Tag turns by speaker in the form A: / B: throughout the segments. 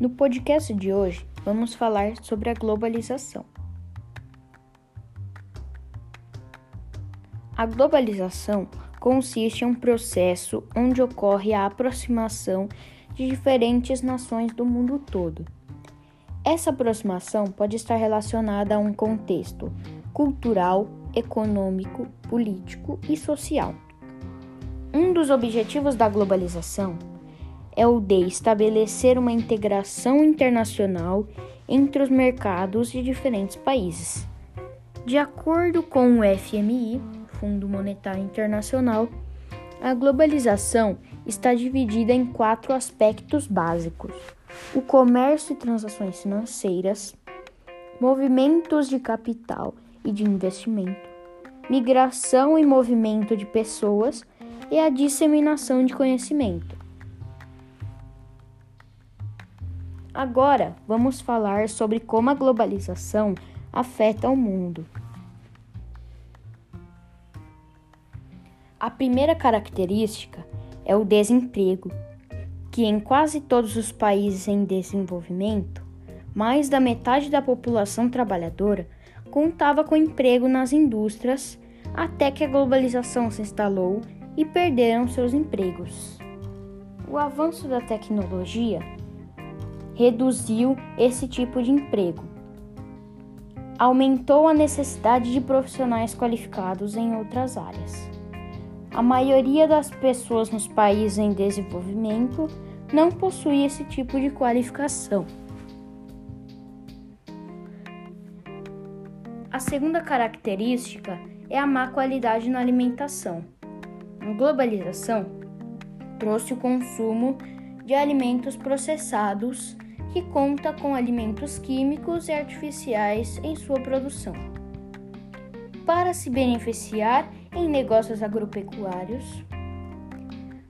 A: No podcast de hoje, vamos falar sobre a globalização. A globalização consiste em um processo onde ocorre a aproximação de diferentes nações do mundo todo. Essa aproximação pode estar relacionada a um contexto cultural, econômico, político e social. Um dos objetivos da globalização é o de estabelecer uma integração internacional entre os mercados de diferentes países. De acordo com o FMI, Fundo Monetário Internacional, a globalização está dividida em quatro aspectos básicos: o comércio e transações financeiras, movimentos de capital e de investimento, migração e movimento de pessoas e a disseminação de conhecimento. Agora vamos falar sobre como a globalização afeta o mundo. A primeira característica é o desemprego, que em quase todos os países em desenvolvimento, mais da metade da população trabalhadora contava com emprego nas indústrias até que a globalização se instalou e perderam seus empregos. O avanço da tecnologia reduziu esse tipo de emprego. Aumentou a necessidade de profissionais qualificados em outras áreas. A maioria das pessoas nos países em desenvolvimento não possui esse tipo de qualificação. A segunda característica é a má qualidade na alimentação. A globalização trouxe o consumo de alimentos processados que conta com alimentos químicos e artificiais em sua produção. Para se beneficiar em negócios agropecuários,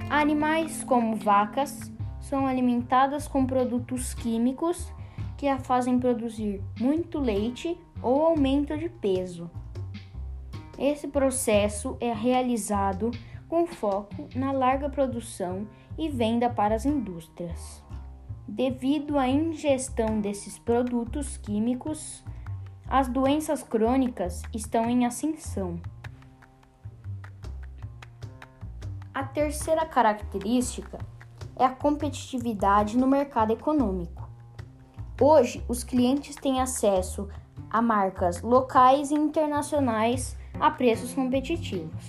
A: animais como vacas são alimentadas com produtos químicos que a fazem produzir muito leite ou aumento de peso. Esse processo é realizado com foco na larga produção e venda para as indústrias. Devido à ingestão desses produtos químicos, as doenças crônicas estão em ascensão. A terceira característica é a competitividade no mercado econômico. Hoje, os clientes têm acesso a marcas locais e internacionais a preços competitivos.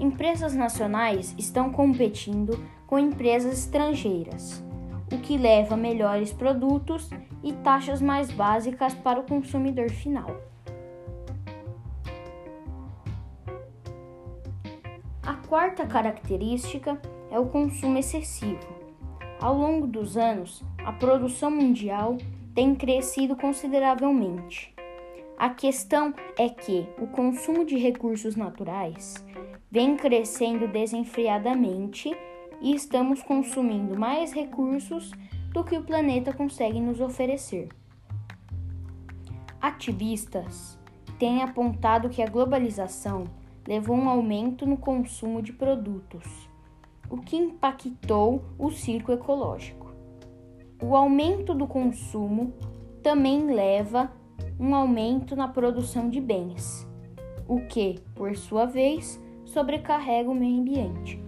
A: Empresas nacionais estão competindo com empresas estrangeiras o que leva a melhores produtos e taxas mais básicas para o consumidor final. A quarta característica é o consumo excessivo. Ao longo dos anos, a produção mundial tem crescido consideravelmente. A questão é que o consumo de recursos naturais vem crescendo desenfreadamente e estamos consumindo mais recursos do que o planeta consegue nos oferecer. Ativistas têm apontado que a globalização levou um aumento no consumo de produtos, o que impactou o ciclo ecológico. O aumento do consumo também leva um aumento na produção de bens, o que, por sua vez, sobrecarrega o meio ambiente.